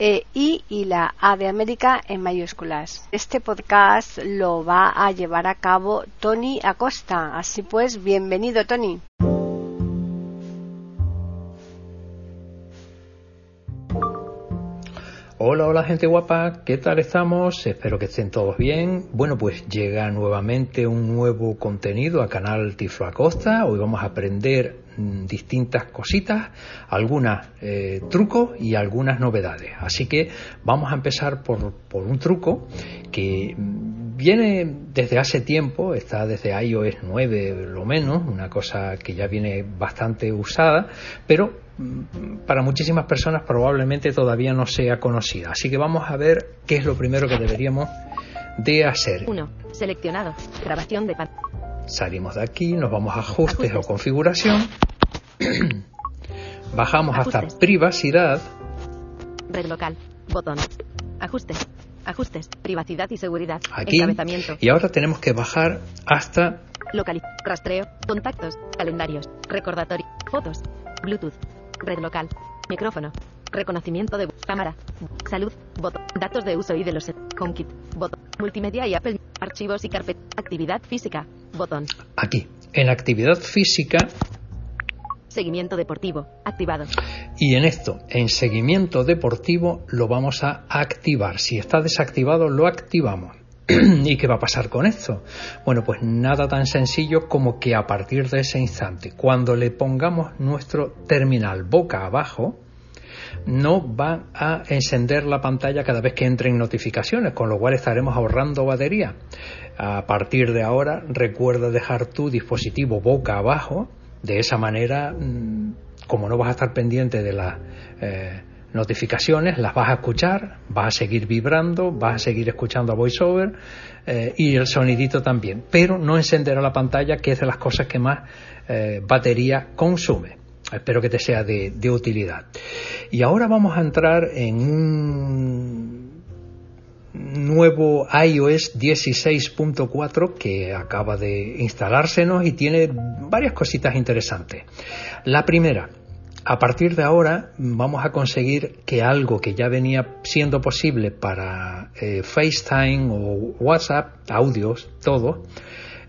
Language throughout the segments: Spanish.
e I y la A de América en mayúsculas. Este podcast lo va a llevar a cabo Tony Acosta. Así pues, bienvenido Tony. Hola, hola gente guapa, ¿qué tal estamos? Espero que estén todos bien. Bueno, pues llega nuevamente un nuevo contenido a canal Tiflo Acosta. Hoy vamos a aprender mm, distintas cositas, algunas eh, trucos y algunas novedades. Así que vamos a empezar por, por un truco que mm, viene desde hace tiempo, está desde iOS 9 lo menos, una cosa que ya viene bastante usada, pero para muchísimas personas probablemente todavía no sea conocida. Así que vamos a ver qué es lo primero que deberíamos de hacer. 1. Seleccionado. Grabación de Salimos de aquí, nos vamos a ajustes, o configuración. Bajamos hasta privacidad. Red local. Botón. Ajustes. Ajustes. Privacidad y seguridad. Aquí. Y ahora tenemos que bajar hasta Local. Rastreo. Contactos. Calendarios. Recordatorio. Fotos. Bluetooth. Red local. Micrófono. Reconocimiento de cámara. Salud. Botón. Datos de uso y de los HomeKit. Botón. Multimedia y Apple. Archivos y carpeta. Actividad física. Botón. aquí. En actividad física Seguimiento deportivo. Activado. y en esto, en seguimiento deportivo, lo vamos a activar. Si está desactivado, lo activamos. ¿Y qué va a pasar con esto? Bueno, pues nada tan sencillo como que a partir de ese instante, cuando le pongamos nuestro terminal boca abajo, no va a encender la pantalla cada vez que entren notificaciones, con lo cual estaremos ahorrando batería. A partir de ahora, recuerda dejar tu dispositivo boca abajo, de esa manera, mm, como no vas a estar pendiente de las eh, notificaciones, las vas a escuchar, vas a seguir vibrando, vas a seguir escuchando a VoiceOver eh, y el sonidito también, pero no encenderá la pantalla, que es de las cosas que más eh, batería consume. Espero que te sea de, de utilidad. Y ahora vamos a entrar en un nuevo iOS 16.4 que acaba de instalársenos y tiene varias cositas interesantes. La primera, a partir de ahora vamos a conseguir que algo que ya venía siendo posible para eh, FaceTime o WhatsApp, audios, todo,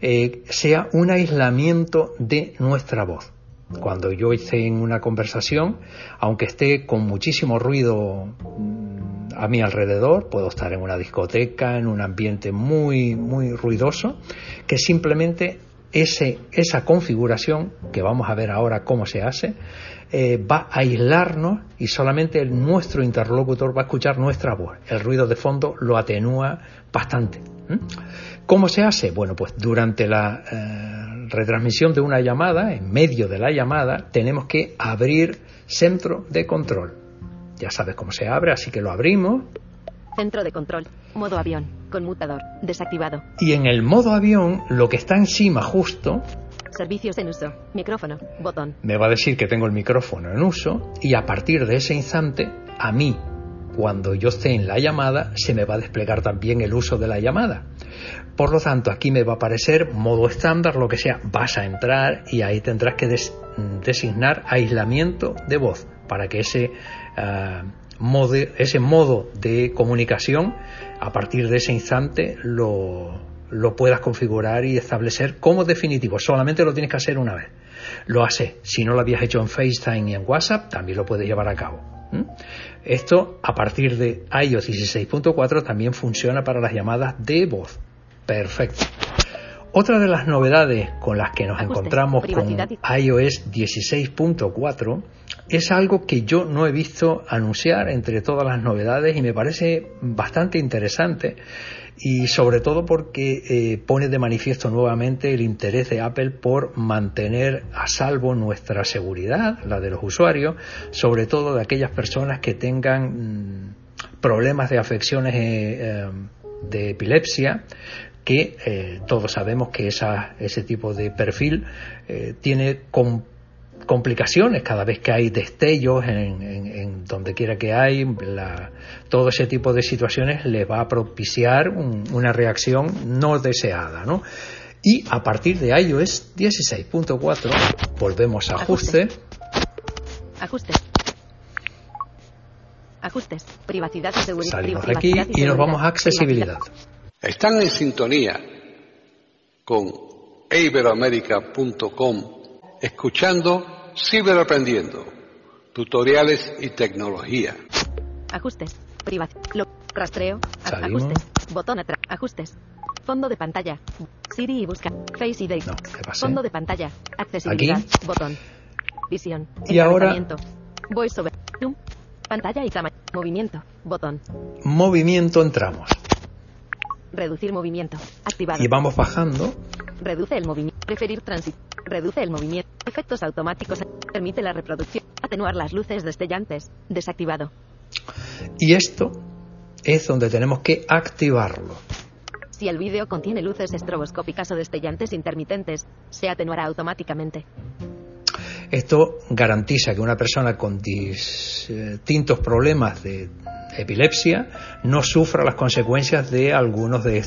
eh, sea un aislamiento de nuestra voz. Cuando yo esté en una conversación, aunque esté con muchísimo ruido mm, a mi alrededor, puedo estar en una discoteca, en un ambiente muy, muy ruidoso, que simplemente ese, esa configuración, que vamos a ver ahora cómo se hace, eh, va a aislarnos y solamente el- nuestro interlocutor va a escuchar nuestra voz. El ruido de fondo lo atenúa bastante. ¿m? ¿Cómo se hace? Bueno, pues durante la eh, retransmisión de una llamada, en medio de la llamada, tenemos que abrir centro de control. Ya sabes cómo se abre, así que lo abrimos Centro de control. Modo avión. Conmutador. Desactivado. y en el modo avión lo que está encima justo Servicios en uso. Micrófono. Botón. me va a decir que tengo el micrófono en uso y a partir de ese instante, a mí, cuando yo esté en la llamada, se me va a desplegar también el uso de la llamada. Por lo tanto, aquí me va a aparecer modo estándar, lo que sea, vas a entrar y ahí tendrás que des- designar aislamiento de voz para que ese, mode- ese modo de comunicación, a partir de ese instante, lo, lo puedas configurar y establecer como definitivo. Solamente lo tienes que hacer una vez. Lo hace. Si no lo habías hecho en FaceTime y en WhatsApp, también lo puedes llevar a cabo. ¿Mm? Esto, a partir de iOS 16.4, también funciona para las llamadas de voz. Perfecto. Otra de las novedades con las que nos encontramos con iOS 16.4 es algo que yo no he visto anunciar entre todas las novedades y me parece bastante interesante y sobre todo porque eh, pone de manifiesto nuevamente el interés de Apple por mantener a salvo nuestra seguridad, la de los usuarios, sobre todo de aquellas personas que tengan mm, problemas de afecciones eh, eh, de epilepsia, que todos sabemos que esa, ese tipo de perfil tiene complicaciones cada vez que hay destellos en, donde quiera que hay. Todo ese tipo de situaciones les va a propiciar una reacción no deseada ¿no? y a partir de iOS 16.4 volvemos a ajuste. Ajuste. Ajustes privacidad y seguridad. Salimos aquí y, nos vamos a accesibilidad están en sintonía con iberoamerica.com escuchando Ciberaprendiendo, tutoriales y tecnología. Ajustes, privacidad, rastreo, ajustes, botón atrás, ajustes, fondo de pantalla, Siri y busca, Face ID, fondo de pantalla, accesibilidad, botón, visión, y ahora voiceover, zoom, pantalla y tamaño, movimiento, botón, movimiento entramos. Reducir movimiento. Activado. Y vamos bajando. Reduce el movimiento. Preferir tránsito. Reduce el movimiento. Efectos automáticos. Permite la reproducción. Atenuar las luces destellantes. Desactivado. Y esto es donde tenemos que activarlo. Si el vídeo contiene luces estroboscópicas o destellantes intermitentes, se atenuará automáticamente. Esto garantiza que una persona con distintos problemas de epilepsia no sufra las consecuencias de algunos de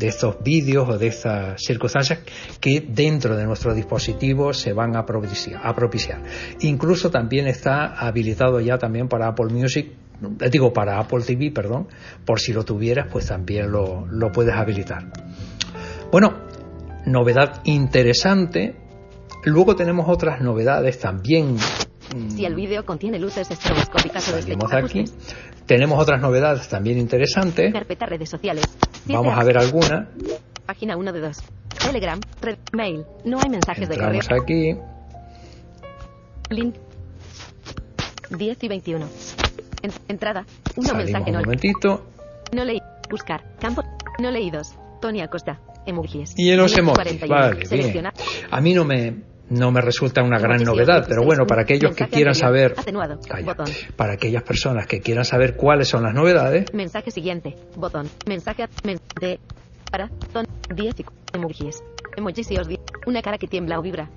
de estos vídeos o de estas circunstancias que dentro de nuestro dispositivo se van a propiciar, a propiciar. Incluso también está habilitado ya también para Apple Music, eh, digo para Apple TV, perdón, por si lo tuvieras, pues también lo, lo puedes habilitar. Bueno, novedad interesante. Luego tenemos otras novedades también si el vídeo contiene luces estroboscópicas o Salimos de aquí. Tenemos otras novedades también interesantes. Carpeta redes sociales. Vamos a ver alguna. Página 1 de 2. Telegram, red, mail. No hay mensajes de correo. aquí. Link. 10 y 21. entrada. Un mensaje un momentito. No leí. Buscar. Campo. No leídos. Tony Acosta. Emojis. Y en los emojis. Vale, bien. A mí no me no me resulta una gran novedad, pero bueno, para aquellos que quieran saber, para aquellas personas que quieran saber cuáles son las novedades. Mensaje siguiente, botón, mensaje de para ton 10 emojis, emojis y os una cara que tiembla o vibra.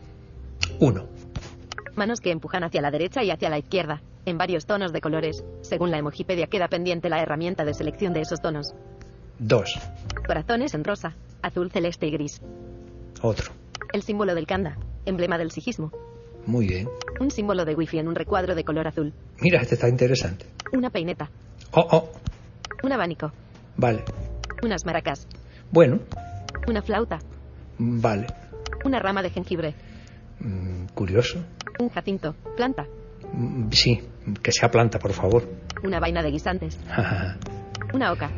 1. Manos que empujan hacia la derecha y hacia la izquierda, en varios tonos de colores. Según la emojipedia queda pendiente la herramienta de selección de esos tonos. 2. Corazones en rosa, azul, celeste y gris. Otro. El símbolo del kanda, emblema del sijismo. Muy bien. Un símbolo de wifi en un recuadro de color azul. Mira, este está interesante. Una peineta. Oh, oh. Un abanico. Vale. Unas maracas. Bueno. Una flauta. Vale. Una rama de jengibre. Mm, curioso. Un jacinto. Planta. Mm, sí, que sea planta, por favor. Una vaina de guisantes. Una oca.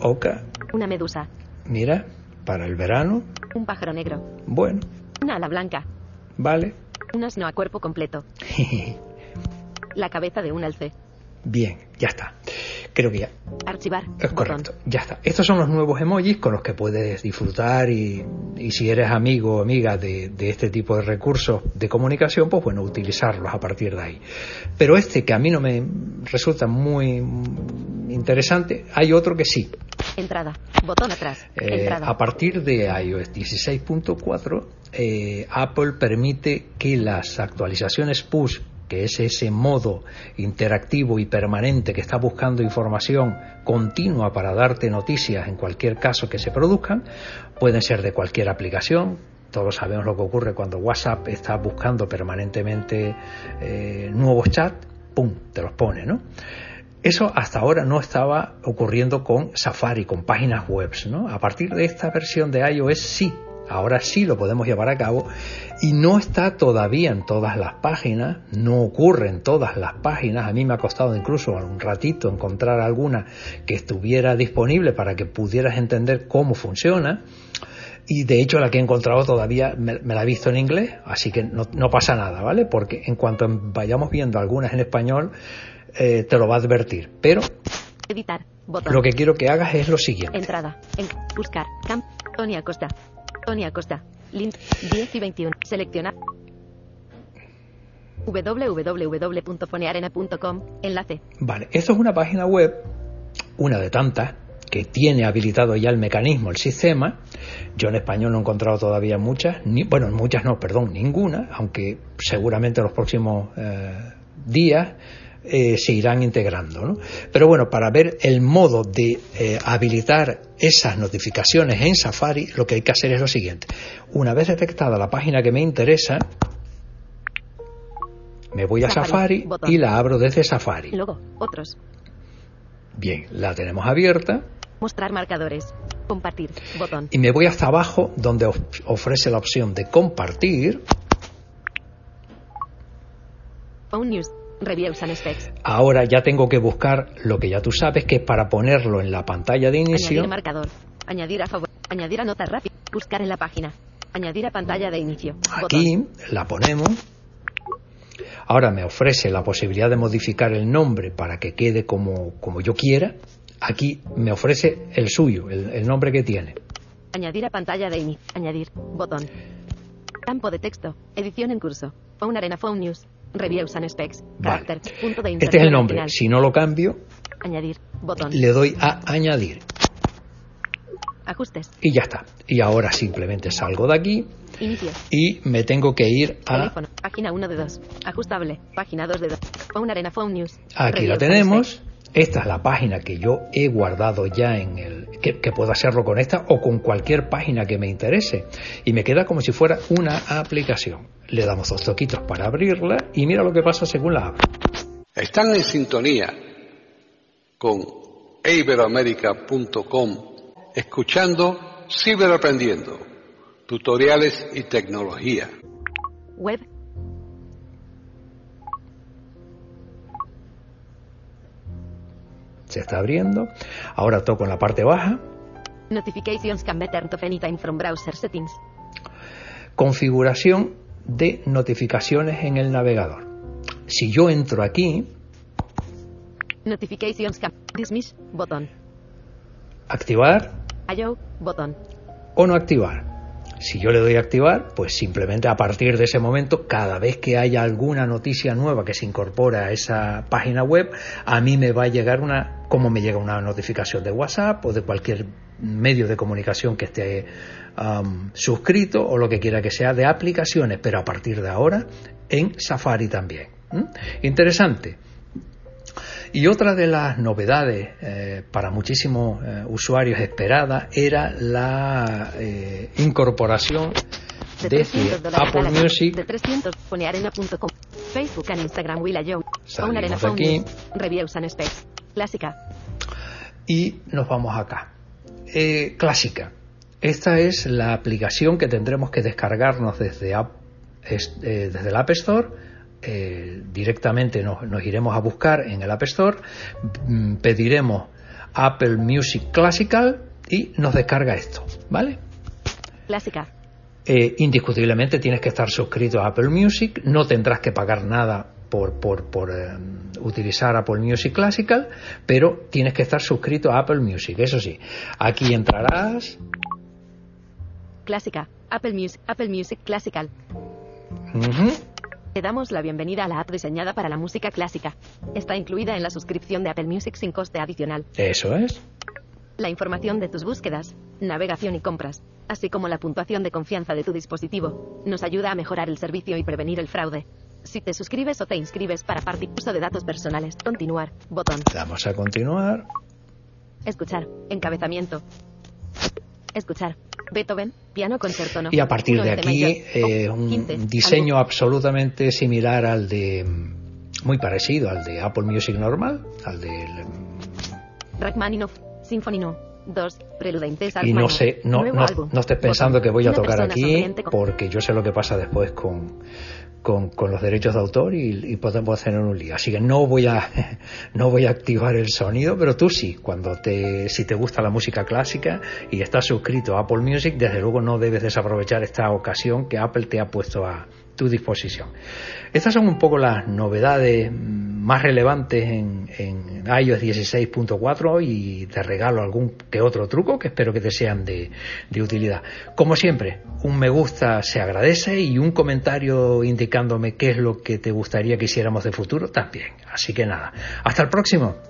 Oca. Una medusa. Mira, para el verano. Un pájaro negro. Bueno. Una ala blanca. Vale. Un asno a cuerpo completo. La cabeza de un alce. Bien, ya está. Creo que ya. Archivar. Es correcto, ya está. Estos son los nuevos emojis con los que puedes disfrutar y, si eres amigo o amiga de, este tipo de recursos de comunicación, pues bueno, utilizarlos a partir de ahí. Pero este que a mí no me resulta muy interesante, hay otro que sí. Entrada, botón atrás. Eh, a partir de iOS 16.4, eh, Apple permite que las actualizaciones push que es ese modo interactivo y permanente que está buscando información continua para darte noticias en cualquier caso que se produzcan, pueden ser de cualquier aplicación. Todos sabemos lo que ocurre cuando WhatsApp está buscando permanentemente eh, nuevos chats, ¡pum!, te los pone, ¿no? Eso hasta ahora no estaba ocurriendo con Safari, con páginas web, ¿no? A partir de esta versión de iOS sí ahora sí lo podemos llevar a cabo y no está todavía en todas las páginas, no ocurre en todas las páginas, a mí me ha costado incluso un ratito encontrar alguna que estuviera disponible para que pudieras entender cómo funciona y de hecho la que he encontrado todavía me, la he visto en inglés, así que no, pasa nada, ¿vale? Porque en cuanto vayamos viendo algunas en español, eh, te lo va a advertir. Pero editar, lo que quiero que hagas es lo siguiente. Entrada, en, buscar, camp, Tony Acosta, Tony Acosta, link 10 y 21, seleccionar www.fonearena.com, enlace. Vale, esto es una página web, una de tantas, que tiene habilitado ya el mecanismo, el sistema. Yo en español no he encontrado todavía muchas, ni, bueno, muchas no, perdón, ninguna, aunque seguramente en los próximos eh, días eh, se irán integrando. ¿no? Pero bueno, para ver el modo de eh, habilitar esas notificaciones en Safari, lo que hay que hacer es lo siguiente. Una vez detectada la página que me interesa, me voy a Safari, y la abro desde Safari. Luego, otros. Bien, la tenemos abierta. Mostrar marcadores. Compartir. Botón. Y me voy hasta abajo donde ofrece la opción de compartir. Phone News. Reviews and Specs. Ahora ya tengo que buscar lo que ya tú sabes que es para ponerlo en la pantalla de inicio. Añadir marcador. Añadir a favor. Añadir a nota rápida. Buscar en la página. Añadir a pantalla de inicio. Aquí la ponemos. Ahora me ofrece la posibilidad de modificar el nombre para que quede como, como yo quiera. Aquí me ofrece el suyo, el, nombre que tiene. Añadir a pantalla de inicio. Añadir. Botón. Campo de texto. Edición en curso. Phone Arena Phone News. Reviews and Specs. Carácter. Punto de Este es el nombre. Si no lo cambio, añadir. Botón. Le doy a añadir. Ajustes. Y ya está. Y ahora simplemente salgo de aquí. Inicio. Y me tengo que ir a. Teléfono. Página 1 de 2. Ajustable. Página 2 de 2. Phone Arena Phone News. Aquí la tenemos. Esta es la página que yo he guardado ya en el. Que, que, puedo hacerlo con esta o con cualquier página que me interese. Y me queda como si fuera una aplicación. Le damos dos toquitos para abrirla y mira lo que pasa según la abro. Están en sintonía con iberoamerica.com escuchando Ciberaprendiendo, tutoriales y tecnología. Web. Se está abriendo. Ahora toco en la parte baja. Notifications can be turned off anytime from browser settings. Configuración de notificaciones en el navegador. Si yo entro aquí. Notifications can dismiss botón. Activar. botón. O no activar. Si yo le doy a activar, pues simplemente a partir de ese momento, cada vez que haya alguna noticia nueva que se incorpora a esa página web, a mí me va a llegar una, como me llega una notificación de WhatsApp o de cualquier medio de comunicación que esté um, suscrito o lo que quiera que sea de aplicaciones, pero a partir de ahora en Safari también. Interesante. Y otra de las novedades eh, para muchísimos eh, usuarios esperada era la eh, incorporación de, Apple Music. De 300, Facebook and Instagram aquí. Reviews and Specs. Clásica. Y nos vamos acá. clásica. Esta es la aplicación que tendremos que descargarnos desde, desde el App Store eh, directamente nos, iremos a buscar en el App Store, mm, pediremos Apple Music Classical y nos descarga esto, ¿vale? Clásica. Eh, indiscutiblemente tienes que estar suscrito a Apple Music, no tendrás que pagar nada por, por, por eh, utilizar Apple Music Classical, pero tienes que estar suscrito a Apple Music, eso sí. Aquí entrarás. Clásica, Apple Music, Apple Music Classical. Te damos la bienvenida a la app diseñada para la música clásica. Está incluida en la suscripción de Apple Music sin coste adicional. Eso es. La información de tus búsquedas, navegación y compras, así como la puntuación de confianza de tu dispositivo, nos ayuda a mejorar el servicio y prevenir el fraude. Si te suscribes o te inscribes para uso de datos personales, continuar, botón. Damos a continuar. Escuchar, encabezamiento. Escuchar, Beethoven, piano concerto Y a partir de aquí, eh, un diseño absolutamente similar al de. muy parecido al de Apple Music normal, al de. Rachmaninoff, Symphony No. 2, Prelude Y no sé, no, no, no estés pensando que voy a tocar aquí, porque yo sé lo que pasa después con, con, los derechos de autor y, podemos tener un lío. Así que no voy a no voy a activar el sonido, pero tú sí, cuando te si te gusta la música clásica y estás suscrito a Apple Music, desde luego no debes desaprovechar esta ocasión que Apple te ha puesto a tu disposición. Estas son un poco las novedades más relevantes en, iOS 16.4 y te regalo algún que otro truco que espero que te sean de utilidad. Como siempre, un me gusta se agradece y un comentario indicándome qué es lo que te gustaría que hiciéramos de futuro también. Así que nada, hasta el próximo.